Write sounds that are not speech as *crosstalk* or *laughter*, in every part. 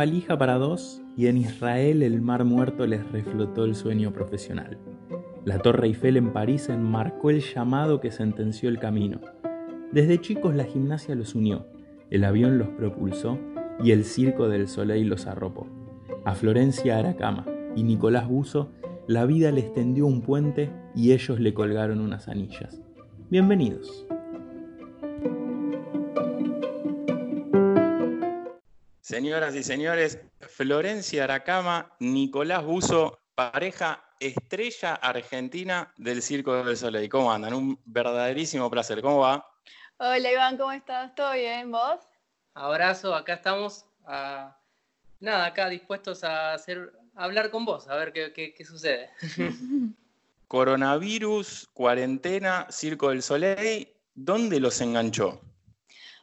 valija para dos y en Israel el mar muerto les reflotó el sueño profesional. La Torre Eiffel en París enmarcó el llamado que sentenció el camino. Desde chicos la gimnasia los unió, el avión los propulsó y el circo del Soleil los arropó. A Florencia Aracama y Nicolás Buzo la vida les tendió un puente y ellos le colgaron unas anillas. Bienvenidos. Señoras y señores, Florencia Aracama, Nicolás Buzo, pareja estrella argentina del Circo del Soleil. ¿Cómo andan? Un verdaderísimo placer. ¿Cómo va? Hola Iván, ¿cómo estás? ¿Todo bien? ¿Vos? Abrazo, acá estamos. nada, acá dispuestos a, hacer, hablar con vos, a ver qué, qué sucede. *laughs* Coronavirus, cuarentena, Circo del Soleil, ¿dónde los enganchó?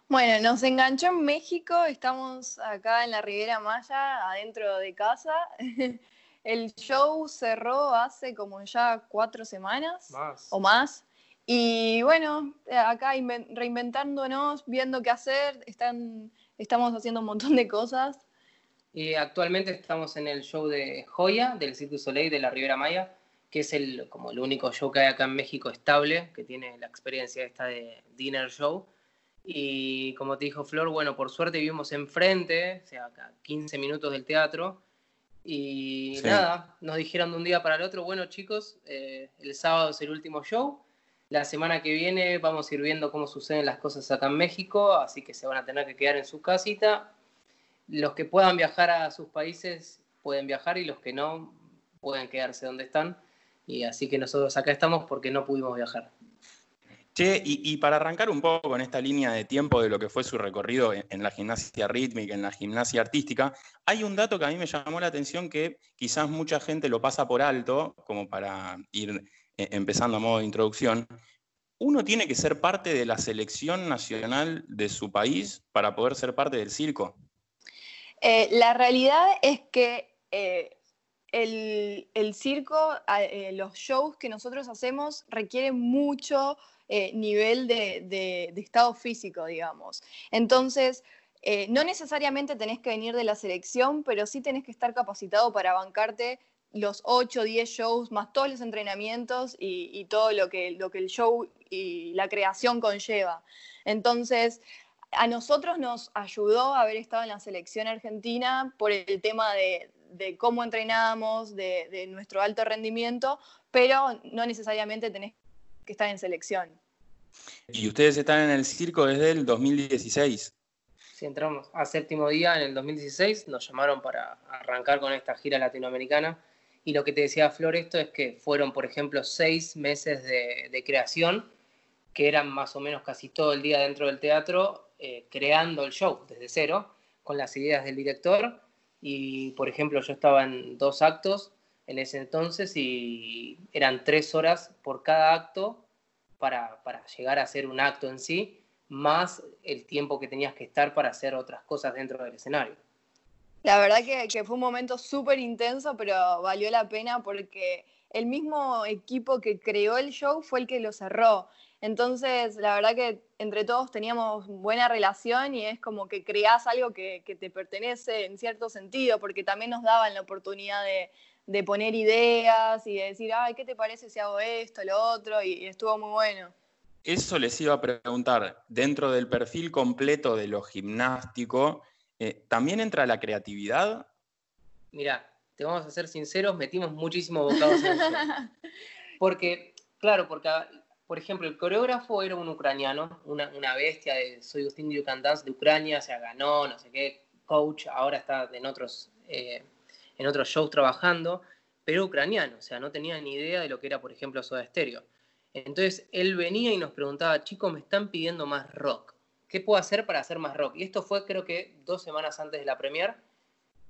Bueno, nos enganchó en México, estamos acá en la Riviera Maya, adentro de casa. *laughs* El show cerró hace como ya cuatro semanas o más. Y bueno, acá reinventándonos, viendo qué hacer, están, estamos haciendo un montón de cosas. Y actualmente estamos en el show de Joya, del Cirque du Soleil de la Riviera Maya, que es el, como el único show que hay acá en México estable, que tiene la experiencia esta de dinner show y como te dijo Flor, bueno, por suerte vivimos enfrente, o sea, acá 15 minutos del teatro. Y nada, nos dijeron de un día para el otro, bueno chicos, eh, el sábado es el último show. La semana que viene vamos a ir viendo cómo suceden las cosas acá en México, así que se van a tener que quedar en su casita. Los que puedan viajar a sus países pueden viajar y los que no pueden quedarse donde están. Y así que nosotros acá estamos porque no pudimos viajar. Che, y, para arrancar un poco con esta línea de tiempo de lo que fue su recorrido en, la gimnasia rítmica, en la gimnasia artística, hay un dato que a mí me llamó la atención que quizás mucha gente lo pasa por alto, como para ir eh, empezando a modo de introducción. Uno tiene que ser parte de la selección nacional de su país para poder ser parte del circo. Eh, la realidad es que eh, el, circo, los shows que nosotros hacemos requieren mucho eh, nivel de, estado físico, digamos. Entonces, eh, no necesariamente tenés que venir de la selección, pero sí tenés que estar capacitado para bancarte los 8 o 10 shows, más todos los entrenamientos y, todo lo que, lo que el show y la creación conlleva. Entonces, a nosotros nos ayudó haber estado en la selección argentina por el tema de, cómo entrenamos, de, de, nuestro alto rendimiento, pero no necesariamente tenés que estar en selección. Y ustedes están en el circo desde el 2016. Sí, entramos a séptimo día en el 2016, nos llamaron para arrancar con esta gira latinoamericana. Y lo que te decía Flor, esto es que fueron, por ejemplo, seis meses de, creación, que eran más o menos casi todo el día dentro del teatro, eh, creando el show desde cero, con las ideas del director. Y, por ejemplo, yo estaba en dos actos en ese entonces y eran tres horas por cada acto para, llegar a hacer un acto en sí, más el tiempo que tenías que estar para hacer otras cosas dentro del escenario. La verdad que, que fue un momento súper intenso, pero valió la pena porque el mismo equipo que creó el show fue el que lo cerró. Entonces, la verdad que entre todos teníamos buena relación y es como que creás algo que, que te pertenece en cierto sentido, porque también nos daban la oportunidad de, de poner ideas y de decir, ay, ¿qué te parece si hago esto, lo otro? Y, estuvo muy bueno. Eso les iba a preguntar, dentro del perfil completo de lo gimnástico, eh, ¿también entra la creatividad? Mira, te vamos a ser sinceros, metimos muchísimo bocados en eso. *laughs* Porque, claro, porque, por ejemplo, el coreógrafo era un ucraniano, una, bestia de Soy Justin You de Ucrania, se ganó, no sé qué, coach, ahora está en otros... Eh, en otros shows trabajando, pero ucraniano, o sea, no tenía ni idea de lo que era, por ejemplo, Soda Stereo. Entonces él venía y nos preguntaba, chicos, me están pidiendo más rock. ¿Qué puedo hacer para hacer más rock? Y esto fue creo que dos semanas antes de la premier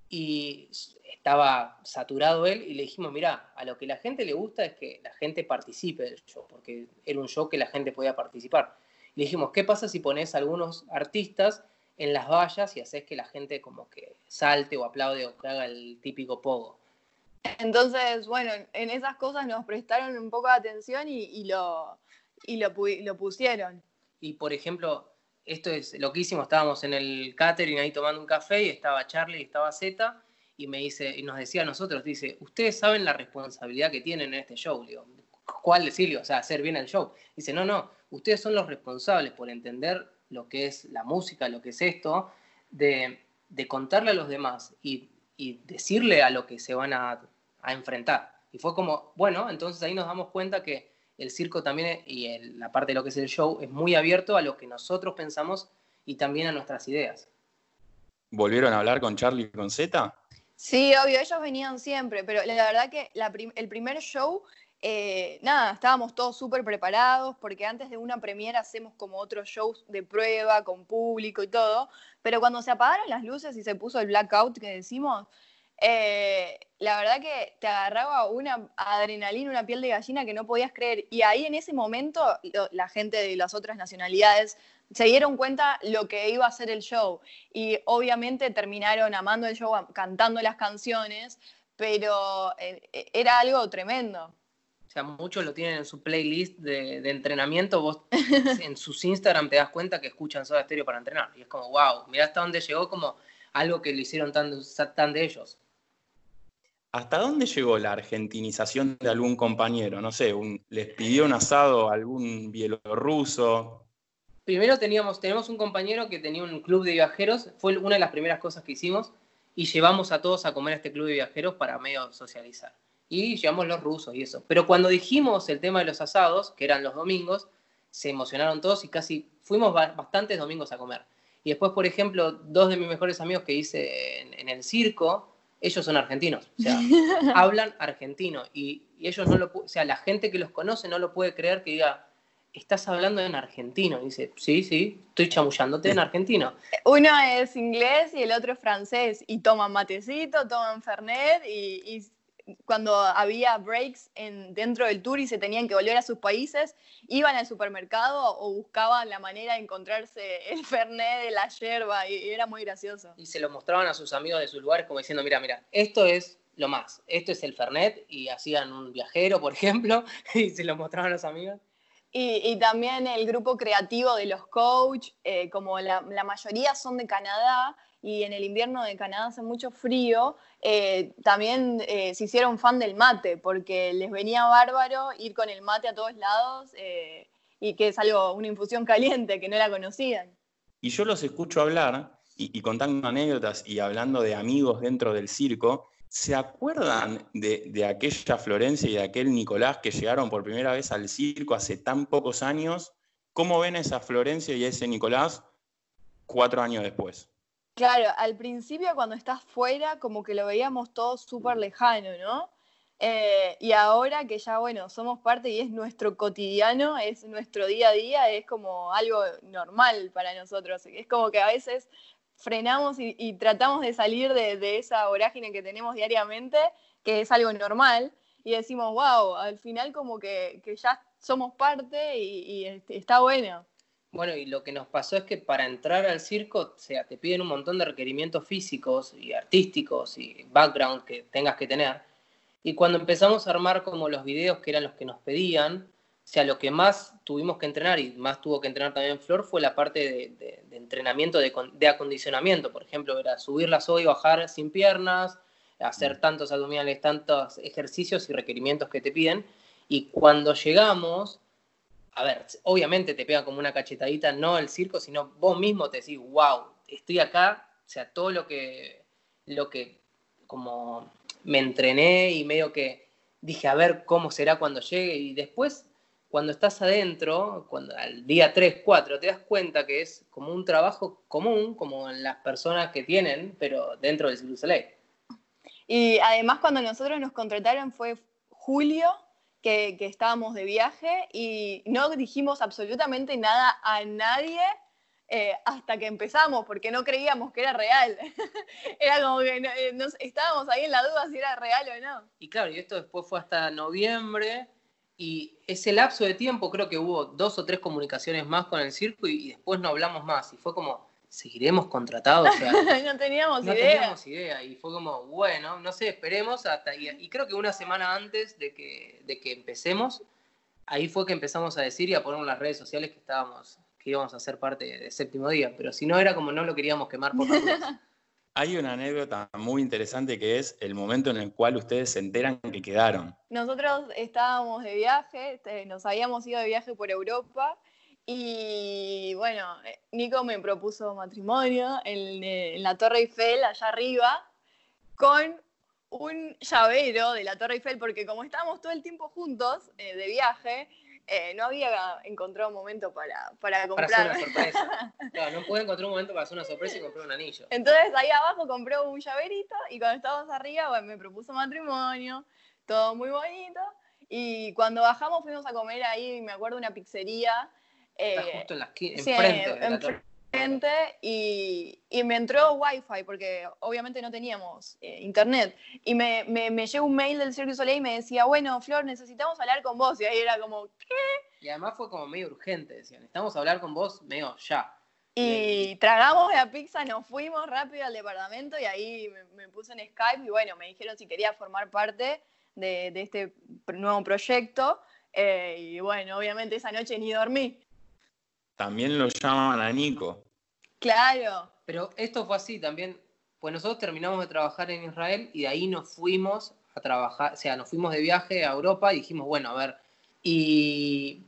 y estaba saturado él y le dijimos, mira, a lo que la gente le gusta es que la gente participe del show, porque era un show que la gente podía participar. le dijimos, ¿qué pasa si pones algunos artistas en las vallas y haces que la gente como que salte o aplaude o que haga el típico pogo. Entonces, bueno, en esas cosas nos prestaron un poco de atención y, lo, y lo, pusieron. Y por ejemplo, esto es loquísimo, estábamos en el catering ahí tomando un café y estaba Charlie y estaba Z y me dice, y nos decía a nosotros, dice, ustedes saben la responsabilidad que tienen en este show, digo, ¿cuál decirle? O sea, hacer bien el show. Dice, no, no, ustedes son los responsables por entender lo que es la música, lo que es esto, de, contarle a los demás y, decirle a lo que se van a, a enfrentar. Y fue como, bueno, entonces ahí nos damos cuenta que el circo también, y la parte de lo que es el show, es muy abierto a lo que nosotros pensamos y también a nuestras ideas. ¿Volvieron a hablar con Charlie y con Z? Sí, obvio, ellos venían siempre, pero la verdad que el primer show, eh, nada, estábamos todos súper preparados, porque antes de una premiera hacemos como otros shows de prueba con público y todo, pero cuando se apagaron las luces y se puso el blackout que decimos, eh, la verdad que te agarraba una adrenalina, una piel de gallina que no podías creer. Y ahí en ese momento la gente de las otras nacionalidades se dieron cuenta lo que iba a ser el show. Y obviamente terminaron amando el show, cantando las canciones, pero eh, era algo tremendo. O sea, muchos lo tienen en su playlist de, entrenamiento. Vos *laughs* en sus Instagram te das cuenta que escuchan Soda Stereo para entrenar. Y es como, wow, mira hasta dónde llegó como algo que lo hicieron tan, tan de ellos. ¿Hasta dónde llegó la argentinización de algún compañero? No sé, les pidió un asado a algún bielorruso. Primero teníamos, tenemos un compañero que tenía un club de viajeros, fue una de las primeras cosas que hicimos, y llevamos a todos a comer a este club de viajeros para medio socializar. Y llevamos los rusos y eso. Pero cuando dijimos el tema de los asados, que eran los domingos, se emocionaron todos y casi fuimos bastantes domingos a comer. Y después, por ejemplo, dos de mis mejores amigos que hice en el circo, ellos son argentinos, o sea, *laughs* hablan argentino y, ellos no lo, o sea, la gente que los conoce no lo puede creer que diga, estás hablando en argentino. Y dice, sí, sí, estoy chamullándote en argentino. Uno es inglés y el otro es francés y toman matecito, toman fernet y cuando había breaks en, dentro del tour y se tenían que volver a sus países, iban al supermercado o buscaban la manera de encontrarse el fernet de la yerba y, era muy gracioso. Y se lo mostraban a sus amigos de sus lugares como diciendo, mira, mira, esto es lo más, esto es el fernet y hacían un viajero, por ejemplo, *laughs* y se lo mostraban a los amigos. Y, también el grupo creativo de los coach, eh, como la, la mayoría son de Canadá, y en el invierno de Canadá hace mucho frío, eh, también eh, se hicieron fan del mate, porque les venía bárbaro ir con el mate a todos lados eh, y que es algo, una infusión caliente, que no la conocían. Y yo los escucho hablar y, contando anécdotas y hablando de amigos dentro del circo. ¿Se acuerdan de, aquella Florencia y de aquel Nicolás que llegaron por primera vez al circo hace tan pocos años? ¿Cómo ven a esa Florencia y ese Nicolás cuatro años después? Claro, al principio cuando estás fuera como que lo veíamos todo súper lejano, ¿no? Eh, y ahora que ya, bueno, somos parte y es nuestro cotidiano, es nuestro día a día, es como algo normal para nosotros. Es como que a veces frenamos y, tratamos de salir de, esa vorágine que tenemos diariamente, que es algo normal, y decimos, wow, al final como que, ya somos parte y, y está bueno. Bueno, y lo que nos pasó es que para entrar al circo, o sea, te piden un montón de requerimientos físicos y artísticos y background que tengas que tener. Y cuando empezamos a armar como los videos que eran los que nos pedían, o sea, lo que más tuvimos que entrenar y más tuvo que entrenar también Flor fue la parte de, entrenamiento, de, acondicionamiento. Por ejemplo, era subir la soga y bajar sin piernas, hacer mm. tantos abdominales, tantos ejercicios y requerimientos que te piden. Y cuando llegamos, a ver, obviamente te pega como una cachetadita, no el circo, sino vos mismo te decís, wow, estoy acá, o sea, todo lo que, lo que como me entrené y medio que dije, a ver cómo será cuando llegue, y después, cuando estás adentro, cuando al día 3, 4, te das cuenta que es como un trabajo común, como en las personas que tienen, pero dentro del Cirque Soleil. Y además cuando nosotros nos contrataron fue julio que, estábamos de viaje y no dijimos absolutamente nada a nadie eh, hasta que empezamos, porque no creíamos que era real. *laughs* era como que eh, estábamos ahí en la duda si era real o no. Y claro, y esto después fue hasta noviembre, y ese lapso de tiempo creo que hubo dos o tres comunicaciones más con el circo y después no hablamos más. Y fue como, seguiremos contratados. *laughs* no teníamos no idea. teníamos idea. Y fue como, bueno, no sé, esperemos hasta. Y, creo que una semana antes de que, de que empecemos, ahí fue que empezamos a decir y a poner en las redes sociales que estábamos, que íbamos a ser parte de séptimo día, pero si no era como no lo queríamos quemar por las. *laughs* Hay una anécdota muy interesante que es el momento en el cual ustedes se enteran que quedaron. Nosotros estábamos de viaje, este, nos habíamos ido de viaje por Europa y bueno, eh, Nico me propuso matrimonio en, en la Torre Eiffel, allá arriba, con un llavero de la Torre Eiffel, porque como estábamos todo el tiempo juntos eh, de viaje, eh, no había encontrado un momento para, para comprar. Para hacer una sorpresa. *laughs* Claro, no pude encontrar un momento para hacer una sorpresa y comprar un anillo. Entonces ahí abajo compré un llaverito y cuando estábamos arriba, bueno, me propuso matrimonio, todo muy bonito. Y cuando bajamos fuimos a comer ahí, me acuerdo, una pizzería. Está eh, justo en la esquina, enfrente. de la torre y, y, me entró wifi porque obviamente no teníamos eh, internet y me, me, llegó un mail del Cirque du Soleil y me decía, bueno, Flor, necesitamos hablar con vos y ahí era como, ¿qué? Y además fue como medio urgente, decían, necesitamos hablar con vos medio ya. Y tragamos la pizza, nos fuimos rápido al departamento y ahí me, puse en Skype y bueno, me dijeron si quería formar parte de, de este nuevo proyecto. Eh, y bueno, obviamente esa noche ni dormí. También lo llaman a Nico. Claro. Pero esto fue así también, pues nosotros terminamos de trabajar en Israel y de ahí nos fuimos a trabajar, o sea, nos fuimos de viaje a Europa y dijimos, bueno, a ver, y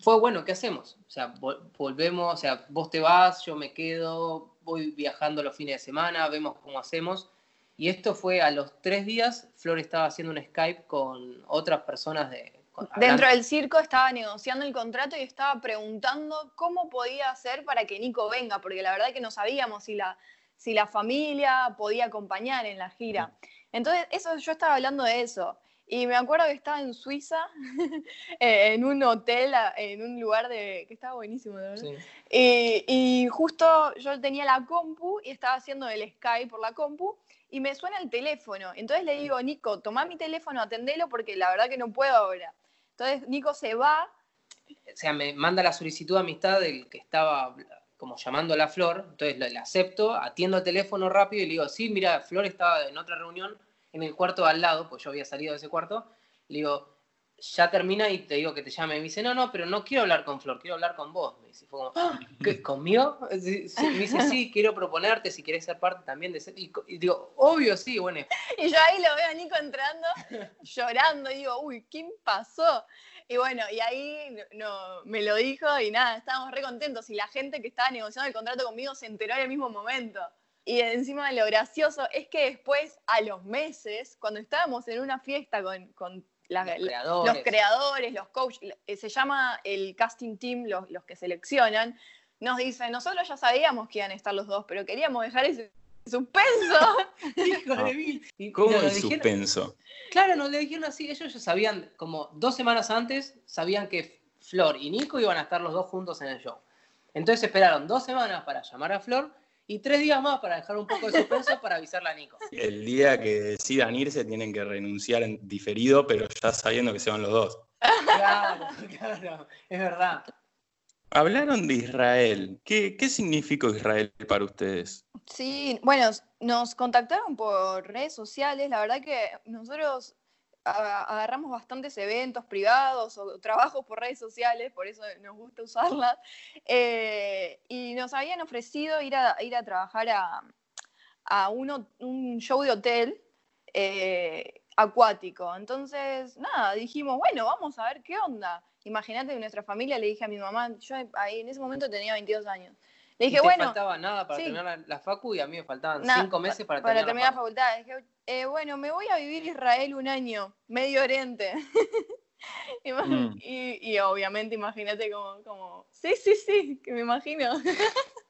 fue bueno, ¿qué hacemos? O sea, volvemos, o sea, vos te vas, yo me quedo, voy viajando los fines de semana, vemos cómo hacemos. Y esto fue a los tres días, Flor estaba haciendo un Skype con otras personas de, Dentro del circo estaba negociando el contrato y estaba preguntando cómo podía hacer para que Nico venga, porque la verdad que no sabíamos si la, si la familia podía acompañar en la gira. Entonces, eso, yo estaba hablando de eso. Y me acuerdo que estaba en Suiza, *laughs* eh, en un hotel, en un lugar de, que estaba buenísimo, de verdad. Y, y, justo yo tenía la compu y estaba haciendo el Skype por la compu y me suena el teléfono. Entonces le digo, Nico, toma mi teléfono, atendelo porque la verdad que no puedo ahora. Entonces Nico se va. O sea, me manda la solicitud de amistad del que estaba como llamando a la Flor, entonces le acepto, atiendo el teléfono rápido y le digo, sí, mira, Flor estaba en otra reunión en el cuarto al lado, pues yo había salido de ese cuarto, le digo, ya termina y te digo que te llame. Y me dice, no, no, pero no quiero hablar con Flor, quiero hablar con vos. Me dice, fue como, ¿Qué, ¿conmigo? Me dice, sí, quiero proponerte si querés ser parte también de ese. Y, digo, obvio, sí, bueno. Y yo ahí lo veo a Nico entrando, *laughs* llorando, y digo, uy, ¿quién pasó? Y bueno, y ahí no, me lo dijo y nada, estábamos re contentos. Y la gente que estaba negociando el contrato conmigo se enteró en el mismo momento. Y encima lo gracioso es que después, a los meses, cuando estábamos en una fiesta con, con los, creadores. los coaches, eh, se llama el casting team, los, los que seleccionan, nos dicen, nosotros ya sabíamos que iban a estar los dos, pero queríamos dejar ese suspenso. *laughs* Hijo de mí. ¿Cómo el suspenso? Claro, nos le dijeron así, ellos ya sabían, como dos semanas antes, sabían que Flor y Nico iban a estar los dos juntos en el show. Entonces esperaron dos semanas para llamar a Flor y tres días más para dejar un poco de suspenso para avisarle a Nico. El día que decidan irse tienen que renunciar en diferido, pero ya sabiendo que se van los dos. Claro, *laughs* claro, es verdad. Hablaron de Israel. ¿Qué, ¿Qué significó Israel para ustedes? Sí, bueno, nos contactaron por redes sociales. La verdad que nosotros agarramos bastantes eventos privados o trabajos por redes sociales, por eso nos gusta usarlas, eh, y nos habían ofrecido ir a, ir a trabajar a, a un show de hotel eh, acuático. Entonces, nada, dijimos, bueno, vamos a ver qué onda. Imagínate que nuestra familia le dije a mi mamá, yo ahí en ese momento tenía 22 años. Le dije, bueno. No faltaba nada para terminar la, facu y a mí me faltaban cinco meses para, para terminar, la, facultad. Dije, eh, bueno, me voy a vivir Israel un año, Medio Oriente. *laughs* Mm. y, obviamente, imagínate como, como, sí, sí, sí, que me imagino. *laughs*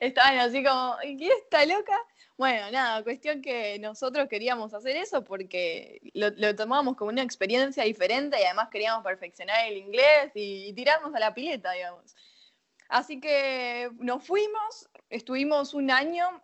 Estaban así como, ¿quién está loca? Bueno, nada, cuestión que nosotros queríamos hacer eso porque lo, lo tomábamos como una experiencia diferente y además queríamos perfeccionar el inglés y tirarnos a la pileta, digamos. Así que nos fuimos, estuvimos un año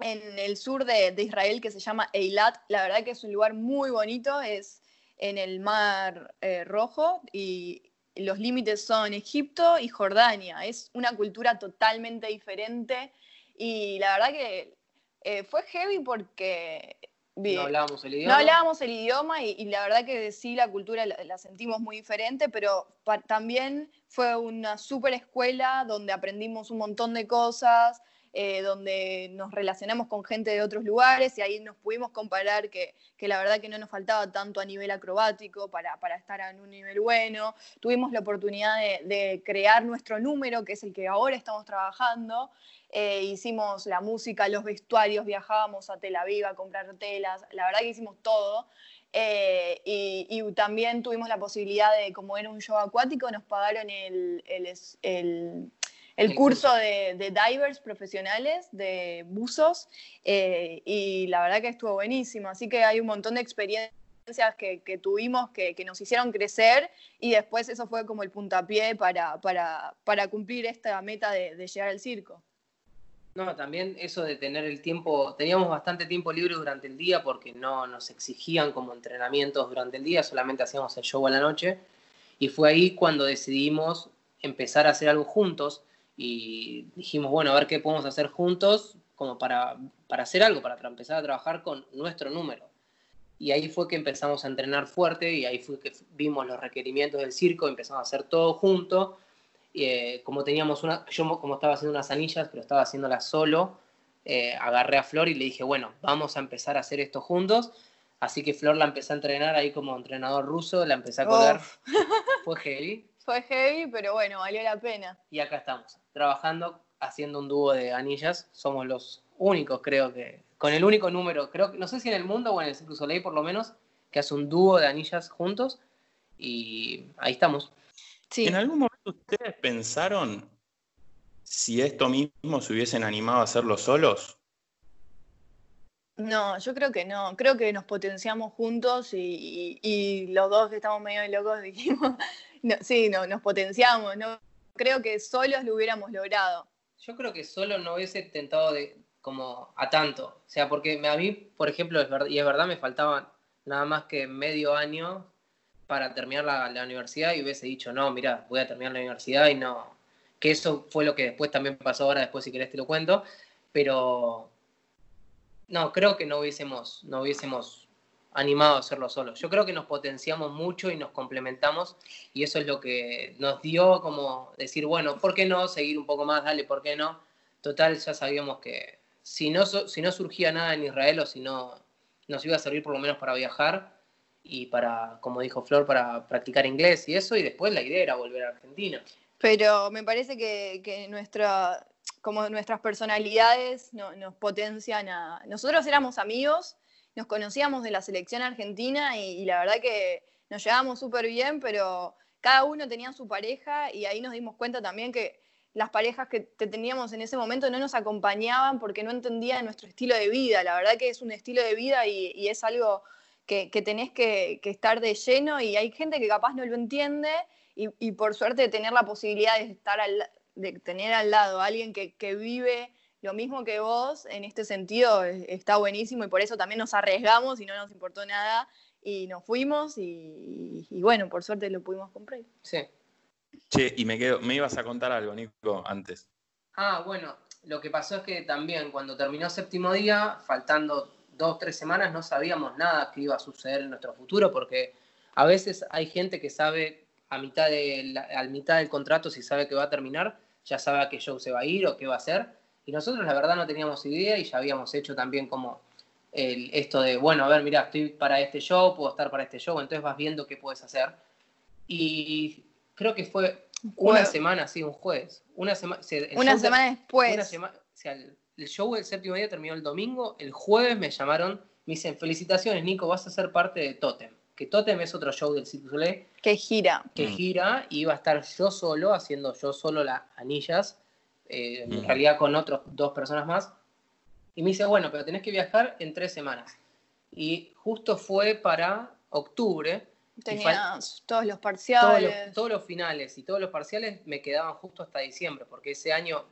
en el sur de, Israel que se llama Eilat. La verdad que es un lugar muy bonito, es en el Mar eh, Rojo y los límites son Egipto y Jordania. Es una cultura totalmente diferente y la verdad que eh, fue heavy porque No hablábamos el idioma. No hablábamos el idioma y, la verdad que sí, la cultura la, sentimos muy diferente, pero también fue una super escuela donde aprendimos un montón de cosas, eh, donde nos relacionamos con gente de otros lugares y ahí nos pudimos comparar que, la verdad que no nos faltaba tanto a nivel acrobático para, estar en un nivel bueno. Tuvimos la oportunidad de, crear nuestro número, que es el que ahora estamos trabajando. Eh, hicimos la música, los vestuarios, viajábamos a Tel Aviv a comprar telas, la verdad que hicimos todo. Eh, y, también tuvimos la posibilidad de, como era un show acuático, nos pagaron el curso de, divers profesionales, de buzos, eh, y la verdad que estuvo buenísimo. Así que hay un montón de experiencias que, tuvimos que, nos hicieron crecer y después eso fue como el puntapié para, para, cumplir esta meta de, llegar al circo. No, también eso de tener el tiempo, teníamos bastante tiempo libre durante el día porque no nos exigían como entrenamientos durante el día, solamente hacíamos el show a la noche. Y fue ahí cuando decidimos empezar a hacer algo juntos y dijimos, bueno, a ver qué podemos hacer juntos como para, para hacer algo, para empezar a trabajar con nuestro número. Y ahí fue que empezamos a entrenar fuerte y ahí fue que vimos los requerimientos del circo, empezamos a hacer todo junto. Eh, como teníamos una, yo como estaba haciendo unas anillas, pero estaba haciéndolas solo, eh, agarré a Flor y le dije, bueno, vamos a empezar a hacer esto juntos. Así que Flor la empecé a entrenar ahí como entrenador ruso, la empecé a colgar. Fue heavy. Fue heavy, pero bueno, valió la pena. Y acá estamos, trabajando, haciendo un dúo de anillas. Somos los únicos, creo que, con el único número, creo que, no sé si en el mundo o en el Cirque Soleil por lo menos, que hace un dúo de anillas juntos. Y ahí estamos. Sí. ¿En algún momento ustedes pensaron si esto mismo se hubiesen animado a hacerlo solos? No, yo creo que no. Creo que nos potenciamos juntos y, y los dos que estamos medio locos *laughs* dijimos, no, sí, no, nos potenciamos, no creo que solos lo hubiéramos logrado. Yo creo que solo no hubiese tentado de como a tanto, o sea, porque a mí, por ejemplo, es verdad, y es verdad, me faltaba nada más que medio año para terminar la, universidad y hubiese dicho, no, mira, voy a terminar la universidad y no, que eso fue lo que después también pasó ahora, después si querés te lo cuento, pero no, creo que no hubiésemos, no hubiésemos animado a hacerlo solos. Yo creo que nos potenciamos mucho y nos complementamos y eso es lo que nos dio como decir, bueno, ¿por qué no seguir un poco más? Dale, ¿por qué no? Total, ya sabíamos que si no, si no surgía nada en Israel o si no nos iba a servir por lo menos para viajar y para, como dijo Flor, para practicar inglés y eso, y después la idea era volver a Argentina. Pero me parece que, que nuestra, como nuestras personalidades nos potencian a... Nosotros éramos amigos, nos conocíamos de la selección argentina y, la verdad que nos llevábamos súper bien, pero cada uno tenía su pareja y ahí nos dimos cuenta también que las parejas que teníamos en ese momento no nos acompañaban porque no entendían nuestro estilo de vida. La verdad que es un estilo de vida y, es algo que, tenés que, estar de lleno y hay gente que capaz no lo entiende y, por suerte tener la posibilidad de estar de tener al lado a alguien que vive lo mismo que vos, en este sentido está buenísimo y por eso también nos arriesgamos y no nos importó nada y nos fuimos y, bueno, por suerte lo pudimos comprar. Sí. Che, y me quedo, me ibas a contar algo, Nico, antes. Ah, bueno, lo que pasó es que también cuando terminó séptimo día, faltando dos, tres semanas, no sabíamos nada que iba a suceder en nuestro futuro, porque a veces hay gente que sabe a mitad de al mitad del contrato si sabe que va a terminar, ya sabe a qué show se va a ir o qué va a hacer, y nosotros la verdad no teníamos idea y ya habíamos hecho también como el, esto de, bueno, a ver, mira, estoy para este show, puedo estar para este show, entonces vas viendo qué puedes hacer. Y creo que fue una semana, sí, un jueves. Una, semana una semana después. o sea, el, show del séptimo día terminó el domingo, el jueves me llamaron, me dicen, felicitaciones Nico, vas a ser parte de Totem. Que Totem es otro show del Cirque. Que gira. Que mm. gira y iba a estar yo solo, haciendo yo solo las anillas eh, en realidad con otros dos personas más. Y me dice, bueno, pero tenés que viajar en tres semanas. Y justo fue para octubre. Tenías todos los parciales. Todos los, finales y todos los parciales me quedaban justo hasta diciembre, porque ese año,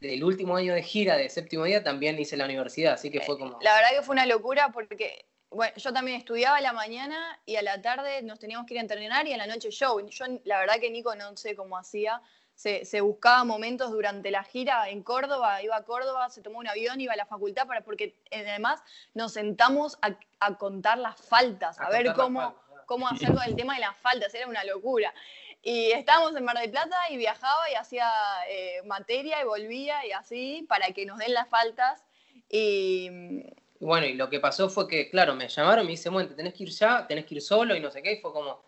del último año de gira de séptimo día, también hice la universidad, así que fue como... La verdad que fue una locura porque bueno, yo también estudiaba a la mañana y a la tarde nos teníamos que ir a entrenar y a la noche show. Yo, la verdad que Nico no sé cómo hacía. Se, buscaba momentos durante la gira en Córdoba, iba a Córdoba, se tomó un avión, iba a la facultad, para, porque además nos sentamos a, contar las faltas, a, ver cómo, cómo *laughs* hacer con el tema de las faltas, era una locura. Y estábamos en Mar del Plata y viajaba y hacía eh, materia y volvía y así para que nos den las faltas. Y, bueno, y lo que pasó fue que, claro, me llamaron, me dice, bueno, tenés que ir ya, tenés que ir solo y no sé qué, y fue como,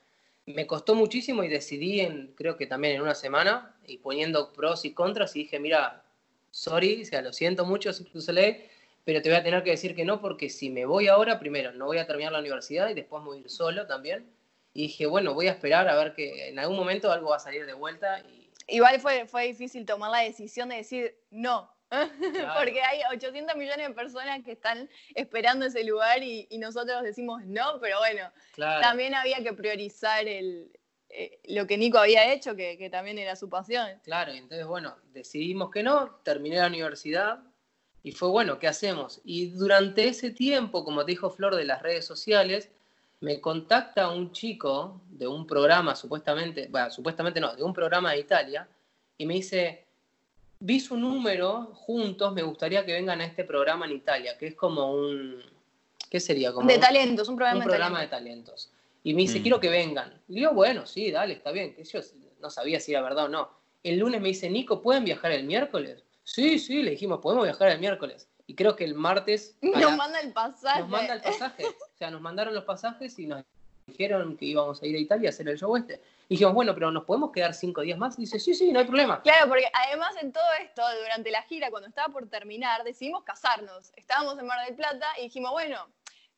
me costó muchísimo y decidí, en, creo que también en una semana, y poniendo pros y contras, y dije, mira, sorry, o sea, lo siento mucho, ley, pero te voy a tener que decir que no, porque si me voy ahora, primero, no voy a terminar la universidad y después me voy solo también. Y dije, bueno, voy a esperar a ver que en algún momento algo va a salir de vuelta. Igual fue, fue difícil tomar la decisión de decir no, *laughs* Porque hay 800 millones de personas que están esperando ese lugar y, nosotros decimos no, pero bueno, también había que priorizar el, eh, lo que Nico había hecho, que, también era su pasión. Claro, y entonces bueno, decidimos que no, terminé la universidad y fue bueno, ¿qué hacemos? Y durante ese tiempo, como te dijo Flor de las redes sociales, me contacta un chico de un programa, supuestamente, bueno, supuestamente no, de un programa de Italia, y me dice, vi su número juntos, me gustaría que vengan a este programa en Italia, que es como un... ¿Qué sería? Como de talentos, un programa, un programa de, talentos. Y me dice, mm. quiero que vengan. Y digo, bueno, sí, dale, está bien. Que yo no sabía si era verdad o no. El lunes me dice, Nico, ¿pueden viajar el miércoles? Sí, sí, le dijimos, podemos viajar el miércoles. Y creo que el martes... Nos manda el pasaje. Nos manda el pasaje. O sea, nos mandaron los pasajes y nos dijeron que íbamos a ir a Italia a hacer el show este. Y dijimos, bueno, pero ¿nos podemos quedar cinco días más? Y dice, sí, sí, no hay problema. Claro, porque además en todo esto, durante la gira, cuando estaba por terminar, decidimos casarnos. Estábamos en Mar del Plata y dijimos, bueno,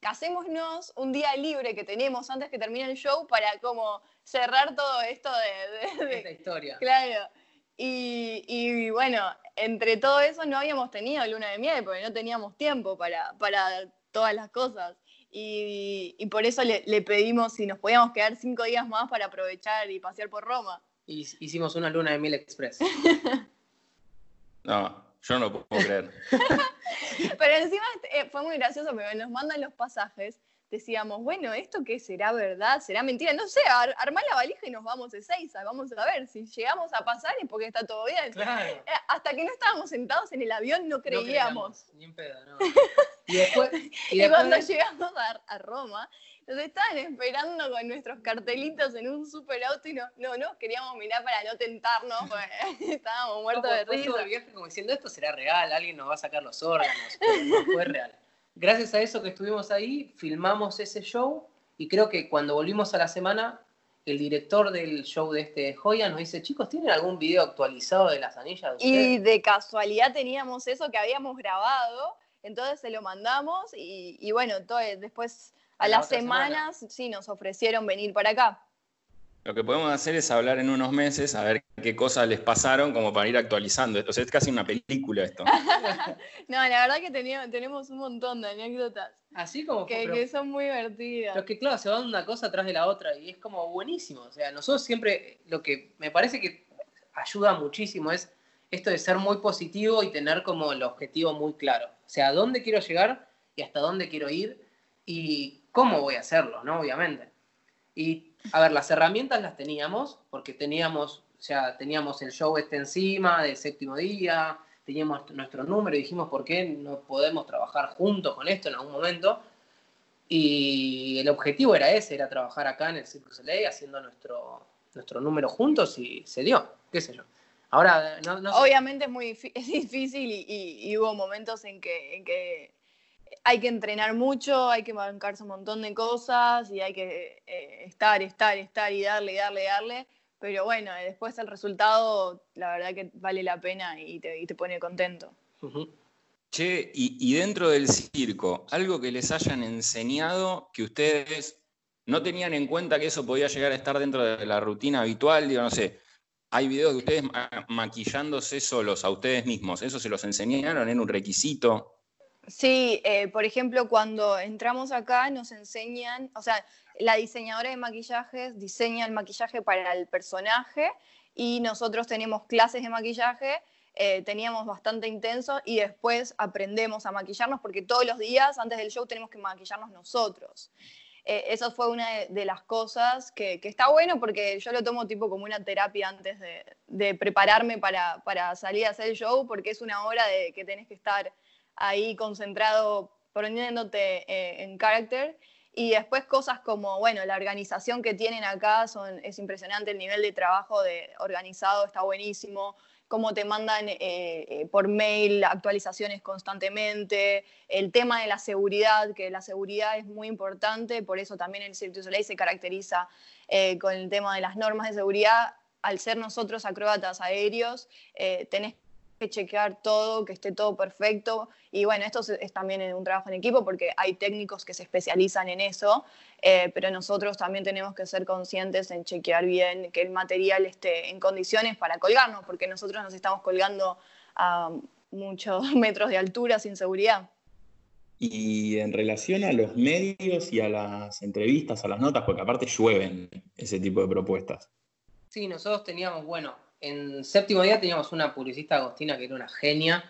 casémonos un día libre que tenemos antes que termine el show para como cerrar todo esto de... de, Esta historia. Claro. Y, y, bueno, entre todo eso no habíamos tenido luna de miel porque no teníamos tiempo para, para todas las cosas y, por eso le, pedimos si nos podíamos quedar cinco días más para aprovechar y pasear por Roma. Y hicimos una luna de miel express. *laughs* no, yo no lo puedo creer. *laughs* Pero encima eh, fue muy gracioso porque nos mandan los pasajes decíamos, bueno, ¿esto qué será verdad? ¿Será mentira? No sé, ar la valija y nos vamos de Seiza, vamos a ver, si llegamos a pasar es porque está todo bien. Eh, hasta que no estábamos sentados en el avión no creíamos. ni en pedo, no. y, después, *laughs* y, cuando llegamos a, Roma, nos estaban esperando con nuestros cartelitos en un super auto y no, no, no queríamos mirar para no tentarnos, porque *laughs* estábamos muertos de risa. viaje como diciendo, esto será real, alguien nos va a sacar los órganos, no fue real gracias a eso que estuvimos ahí, filmamos ese show y creo que cuando volvimos a la semana, el director del show de este Joya nos dice, chicos, ¿tienen algún video actualizado de las anillas? y de casualidad teníamos eso que habíamos grabado, entonces se lo mandamos y, bueno, después a, las semanas sí nos ofrecieron venir para acá. Lo que podemos hacer es hablar en unos meses, a ver qué cosas les pasaron, como para ir actualizando esto. O sea, es casi una película esto. *laughs* no, la verdad que tenemos un montón de anécdotas. Así como que, que son muy divertidas. Pero que claro, se van una cosa atrás de la otra y es como buenísimo. O sea, nosotros siempre, lo que me parece que ayuda muchísimo es esto de ser muy positivo y tener como el objetivo muy claro. O sea, a dónde quiero llegar y hasta dónde quiero ir y cómo voy a hacerlo, ¿no? Obviamente. Y a ver, las herramientas las teníamos, porque teníamos, o sea, teníamos el show este encima de séptimo día, teníamos nuestro número y dijimos, ¿por qué no podemos trabajar juntos con esto en algún momento? Y el objetivo era ese, era trabajar acá en el Circus LA haciendo nuestro, nuestro número juntos y se dio, qué sé yo. Ahora, Obviamente es muy *laughs* difícil y, hubo momentos en en que hay que entrenar mucho, hay que bancarse un montón de cosas y hay que eh, estar, estar, estar y darle, darle, darle. Pero bueno, después el resultado, la verdad que vale la pena y te, pone contento. Che, y, dentro del circo, algo que les hayan enseñado que ustedes no tenían en cuenta que eso podía llegar a estar dentro de la rutina habitual, digo, no sé, hay videos de ustedes maquillándose solos a ustedes mismos, ¿eso se los enseñaron? ¿En un requisito? Sí, eh, por ejemplo, cuando entramos acá nos enseñan, o sea, la diseñadora de maquillajes diseña el maquillaje para el personaje y nosotros tenemos clases de maquillaje eh, teníamos bastante intenso y después aprendemos a maquillarnos porque todos los días antes del show tenemos que maquillarnos nosotros. Eh, eso fue una de, las cosas que, está bueno porque yo lo tomo tipo como una terapia antes de, prepararme para, salir a hacer el show porque es una hora de que tenés que estar ahí concentrado poniéndote eh, en carácter. Y después cosas como, bueno, la organización que tienen acá son, es impresionante, el nivel de trabajo de organizado está buenísimo, cómo te mandan eh, eh, por mail actualizaciones constantemente, el tema de la seguridad, que la seguridad es muy importante, por eso también el Cirque du Soleil se caracteriza con el tema de las normas de seguridad. Al ser nosotros acróbatas aéreos, tenés que chequear todo, que esté todo perfecto. Y bueno, esto es, también un trabajo en equipo porque hay técnicos que se especializan en eso, eh, pero nosotros también tenemos que ser conscientes en chequear bien que el material esté en condiciones para colgarnos, porque nosotros nos estamos colgando a muchos *laughs* metros de altura sin seguridad. Y en relación a los medios y a las entrevistas, a las notas, porque aparte llueven ese tipo de propuestas. Sí, nosotros teníamos, bueno, en séptimo día teníamos una publicista agostina que era una genia,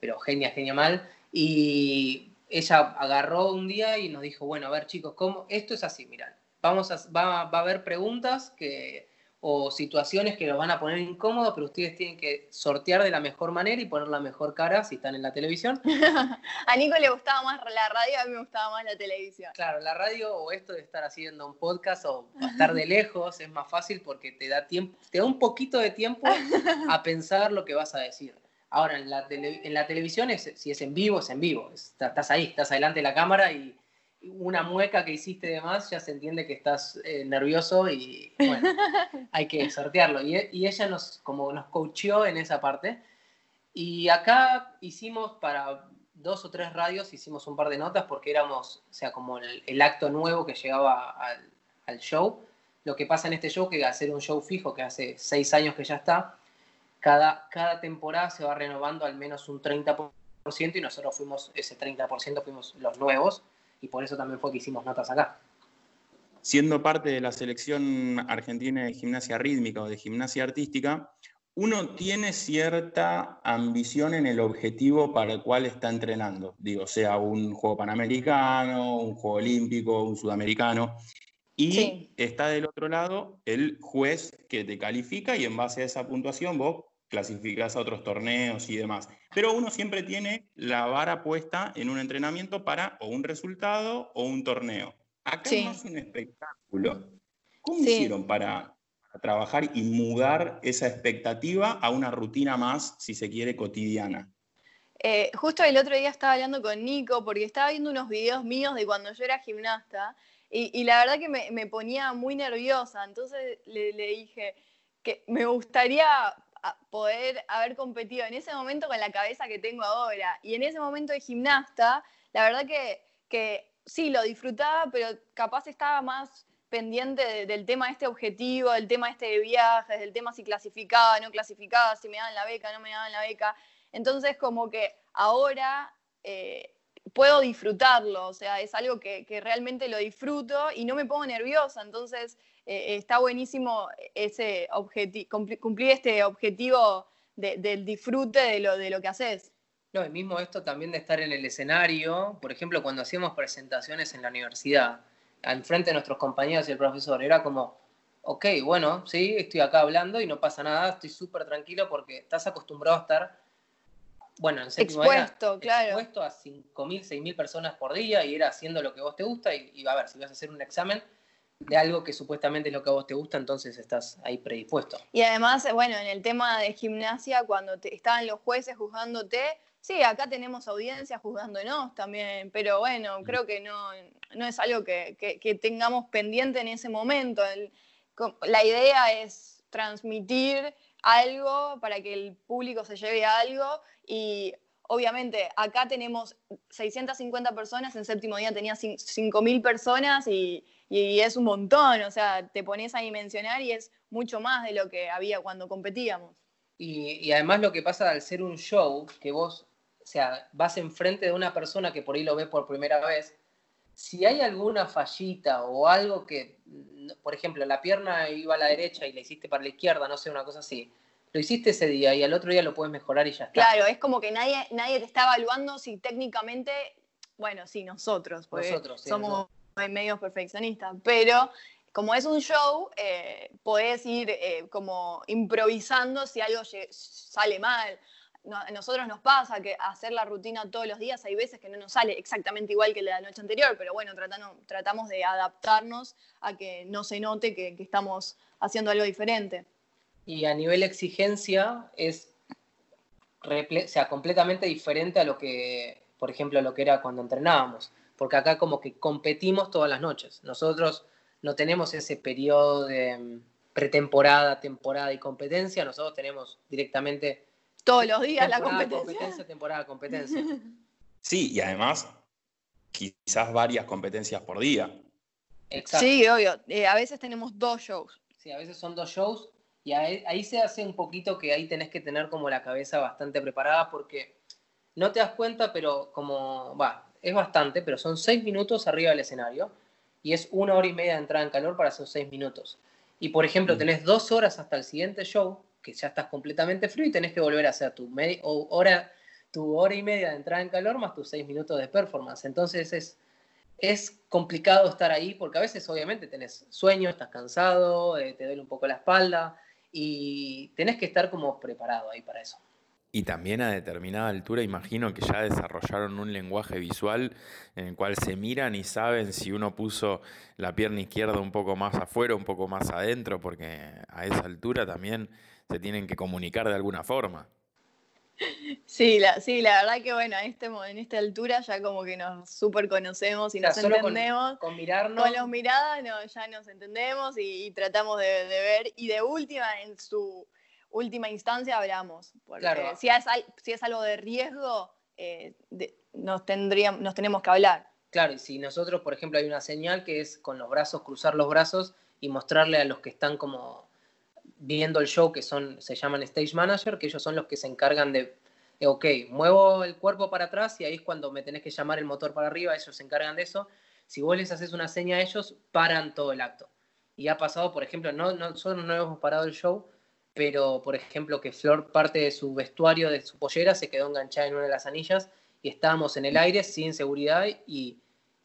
pero genia, genia mal, y ella agarró un día y nos dijo, bueno, a ver chicos, ¿cómo? Esto es así, mirad, vamos va, va a haber preguntas que o situaciones que los van a poner incómodos, pero ustedes tienen que sortear de la mejor manera y poner la mejor cara si están en la televisión. *laughs* a Nico le gustaba más la radio, a mí me gustaba más la televisión. Claro, la radio o esto de estar haciendo un podcast o estar de lejos es más fácil porque te da tiempo, te da un poquito de tiempo *laughs* a pensar lo que vas a decir. Ahora, en la, en la televisión, es, si es en vivo, es en vivo. estás ahí, estás adelante de la cámara y una mueca que hiciste de más, ya se entiende que estás eh, nervioso y bueno, *laughs* hay que sortearlo. Y, ella nos, como nos coacheó en esa parte. Y acá hicimos para dos o tres radios, hicimos un par de notas porque éramos, o sea, como el, acto nuevo que llegaba al, show. Lo que pasa en este show, que hacer un show fijo, que hace seis años que ya está, cada, cada temporada se va renovando al menos un 30% y nosotros fuimos, ese 30% fuimos los nuevos y por eso también fue que hicimos notas acá. Siendo parte de la selección argentina de gimnasia rítmica o de gimnasia artística, uno tiene cierta ambición en el objetivo para el cual está entrenando. Digo, sea un juego panamericano, un juego olímpico, un sudamericano. Y está del otro lado el juez que te califica y en base a esa puntuación vos clasificás a otros torneos y demás. Pero uno siempre tiene la vara puesta en un entrenamiento para o un resultado o un torneo. Acá no es un espectáculo. ¿Cómo hicieron para, trabajar y mudar esa expectativa a una rutina más, si se quiere, cotidiana? Eh, justo el otro día estaba hablando con Nico porque estaba viendo unos videos míos de cuando yo era gimnasta y, la verdad que me, ponía muy nerviosa. Entonces le, le dije que me gustaría poder haber competido en ese momento con la cabeza que tengo ahora. Y en ese momento de gimnasta, la verdad que, que sí, lo disfrutaba, pero capaz estaba más pendiente del tema este objetivo, del tema este de viajes, del tema si clasificaba, no clasificaba, si me daban la beca, no me daban la beca. Entonces, como que ahora eh, puedo disfrutarlo, o sea, es algo que, que, realmente lo disfruto y no me pongo nerviosa. Entonces, eh, está buenísimo ese cumplir este objetivo del disfrute de lo, de lo que haces. No, y mismo esto también de estar en el escenario, por ejemplo, cuando hacíamos presentaciones en la universidad, al frente de nuestros compañeros y el profesor, era como, ok, bueno, sí, estoy acá hablando y no pasa nada, estoy súper tranquilo porque estás acostumbrado a estar, bueno, en expuesto, claro. expuesto a 5.000, 6.000 personas por día y era haciendo lo que vos te gusta y, y a ver, si vas a hacer un examen, de algo que supuestamente es lo que a vos te gusta, entonces estás ahí predispuesto. Y además, bueno, en el tema de gimnasia, cuando te, estaban los jueces juzgándote, sí, acá tenemos audiencia juzgándonos también, pero bueno, creo que no, no es algo que, tengamos pendiente en ese momento. la idea es transmitir algo para que el público se lleve algo y obviamente acá tenemos 650 personas, en séptimo día tenía 5.000 personas y y, es un montón, o sea, te pones a dimensionar y es mucho más de lo que había cuando competíamos. Y, además lo que pasa al ser un show, que vos, o sea, vas enfrente de una persona que por ahí lo ve por primera vez, si hay alguna fallita o algo que, por ejemplo, la pierna iba a la derecha y la hiciste para la izquierda, no sé, una cosa así, lo hiciste ese día y al otro día lo puedes mejorar y ya está. Claro, es como que nadie, nadie te está evaluando si técnicamente, bueno, sí, nosotros, porque Nosotros, sí, somos nosotros. Medios perfeccionistas, pero como es un show, eh, podés ir eh, como improvisando si algo sale mal. A nosotros nos pasa que hacer la rutina todos los días hay veces que no nos sale exactamente igual que la noche anterior, pero bueno, tratando- tratamos de adaptarnos a que no se note que, estamos haciendo algo diferente. Y a nivel exigencia es sea, completamente diferente a lo que, por ejemplo, lo que era cuando entrenábamos. Porque acá como que competimos todas las noches. Nosotros no tenemos ese periodo de mm, pretemporada, temporada y competencia. Nosotros tenemos directamente Todos los días la temporada, competencia. temporada, competencia. Sí, y además, quizás varias competencias por día. Exacto. Sí, obvio. Eh, a veces tenemos dos shows. Sí, a veces son dos shows y ahí, ahí se hace un poquito que ahí tenés que tener como la cabeza bastante preparada porque no te das cuenta, pero como, va, es bastante, pero son seis minutos arriba del escenario y es una hora y media de entrada en calor para esos seis minutos. Y por ejemplo, Mm. tenés dos horas hasta el siguiente show, que ya estás completamente frío y tenés que volver a hacer tu, o hora, tu hora y media de entrada en calor más tus seis minutos de performance. Entonces es, es complicado estar ahí porque a veces obviamente tenés sueño, estás cansado, eh, te duele un poco la espalda y tenés que estar como preparado ahí para eso. Y también a determinada altura imagino que ya desarrollaron un lenguaje visual en el cual se miran y saben si uno puso la pierna izquierda un poco más afuera, un poco más adentro, porque a esa altura también se tienen que comunicar de alguna forma. Sí, la, sí, la verdad que bueno, a este, en esta altura ya como que nos súper conocemos y O sea, nos solo con- entendemos. Con mirarnos, Con las miradas no, ya nos entendemos y, y tratamos de, de ver. Y de última, en su última instancia, hablamos. Porque Claro. si, es, al- si es algo de riesgo, eh, de- nos, tendríamos, nos tenemos que hablar. claro, y si nosotros, por ejemplo, hay una señal que es con los brazos, cruzar los brazos y mostrarle a los que están como viendo el show, que son, se llaman stage manager, que ellos son los que se encargan de, eh, ok, muevo el cuerpo para atrás y ahí es cuando me tenés que llamar el motor para arriba, ellos se encargan de eso. Si vos les haces una seña a ellos, paran todo el acto. Y ha pasado, por ejemplo, no, no- nosotros no hemos parado el show, pero por ejemplo que Flor parte de su vestuario, de su pollera, se quedó enganchada en una de las anillas y estábamos en el aire sin seguridad y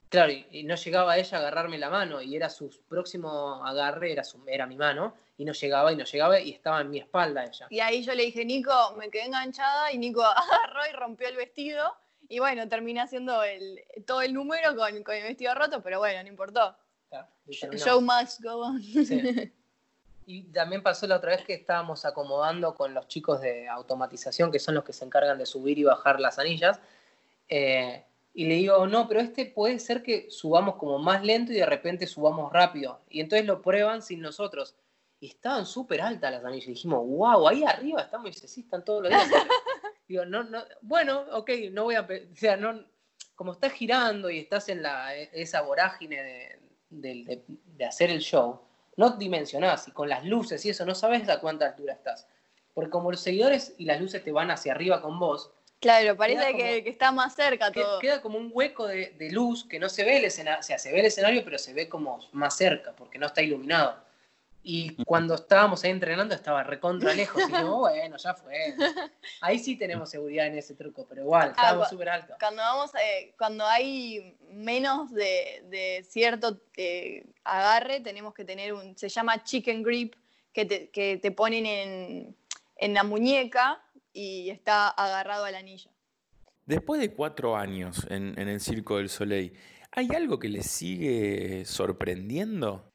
claro, y, no llegaba ella a agarrarme la mano y era su próximo agarre, era, su, era mi mano y no llegaba y no llegaba y estaba en mi espalda ella. Y ahí yo le dije, Nico, me quedé enganchada y Nico *laughs* agarró y rompió el vestido. Y bueno, terminé haciendo el, todo el número con, con el vestido roto, pero bueno, no importó. Claro, show must go on. Sí. *laughs* Y también pasó la otra vez que estábamos acomodando con los chicos de automatización, que son los que se encargan de subir y bajar las anillas. eh, y le digo, no, pero este puede ser que subamos como más lento y de repente subamos rápido. Y entonces lo prueban sin nosotros. Y estaban súper altas las anillas. Y dijimos, wow, ahí arriba estamos. Y dice, sí, están todos los días. *laughs* digo, no, no, bueno, ok, no voy a. O sea, no, como estás girando y estás en la, esa vorágine de, de- de- de hacer el show, no dimensionás y con las luces y eso no sabes a cuánta altura estás. Porque como los seguidores y las luces te van hacia arriba con vos, Claro, parece como- que, que está más cerca todo. queda como un hueco de, de luz que no se ve el escenario, o sea, se ve el escenario, pero se ve como más cerca, porque no está iluminado. Y cuando estábamos ahí entrenando estaba recontra lejos, y *laughs* bueno, ya fue. Ahí sí tenemos seguridad en ese truco, pero igual, estábamos cua- súper altos. Cuando vamos, eh, cuando hay menos de, de cierto eh, agarre, tenemos que tener un, se llama chicken grip, que te, que te ponen en, en la muñeca y está agarrado a la anilla. Después de cuatro años en, en el Circo del Soleil, ¿hay algo que les sigue sorprendiendo?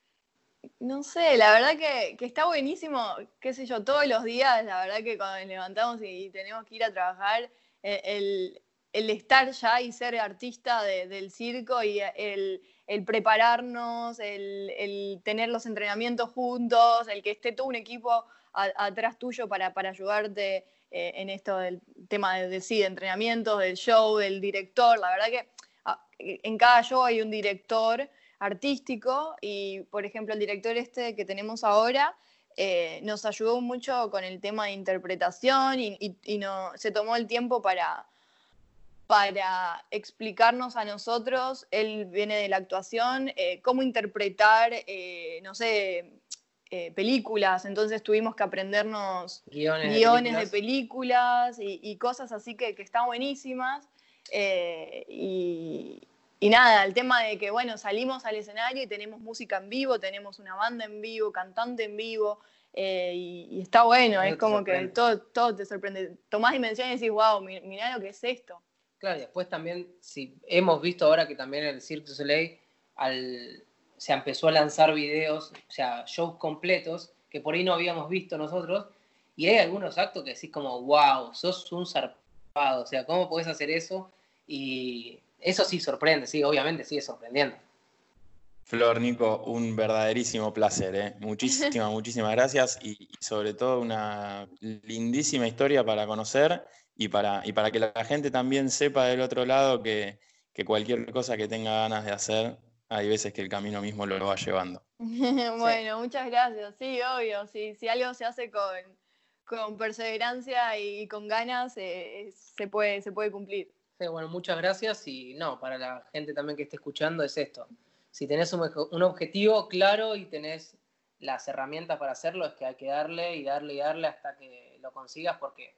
No sé, la verdad que, que está buenísimo, qué sé yo, todos los días, la verdad que cuando nos levantamos y tenemos que ir a trabajar, eh, el, el estar ya y ser artista de- del circo y el, el prepararnos, el, el tener los entrenamientos juntos, el que esté todo un equipo a- atrás tuyo para, para ayudarte eh, en esto del tema de, de, sí, de entrenamientos, del show, del director, la verdad que ah, en cada show hay un director artístico y, por ejemplo, el director este que tenemos ahora eh, nos ayudó mucho con el tema de interpretación y, y- y no, se tomó el tiempo para, para explicarnos a nosotros, él viene de la actuación, eh, cómo interpretar, eh, no sé, eh, películas, entonces tuvimos que aprendernos Guiones, de películas, y, cosas así que, están buenísimas. Eh, y, nada, el tema de que, bueno, salimos al escenario y tenemos música en vivo, tenemos una banda en vivo, cantante en vivo, eh, y, está bueno, es como que todo, todo te sorprende. Tomás dimensión y decís, wow, mirá lo que es esto. Claro, y después también, si hemos visto ahora que también el Cirque du Soleil al, se empezó a lanzar videos, o sea, shows completos que por ahí no habíamos visto nosotros. Y hay algunos actos que decís como, wow, sos un zarpado, o sea, ¿cómo podés hacer eso? Y eso sí sorprende, sí, obviamente sigue sorprendiendo. Flor, Nico, un verdaderísimo placer, ¿eh? muchísimas, *laughs* muchísimas gracias y, sobre todo una lindísima historia para conocer y para, y para que la gente también sepa del otro lado que, que cualquier cosa que tenga ganas de hacer hay veces que el camino mismo lo va llevando. *laughs* bueno, muchas gracias. Sí, obvio. Si algo se hace con, perseverancia y con ganas, eh, se, puede, se puede cumplir. Sí, bueno, muchas gracias. Y no, para la gente también que esté escuchando es esto. Si tenés un, un objetivo claro y tenés las herramientas para hacerlo, es que hay que darle y darle y darle hasta que lo consigas porque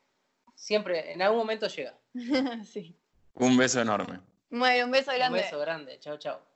siempre, en algún momento llega. *laughs* sí. Un beso enorme. Bueno, un beso grande. Un beso grande. Chao, chao.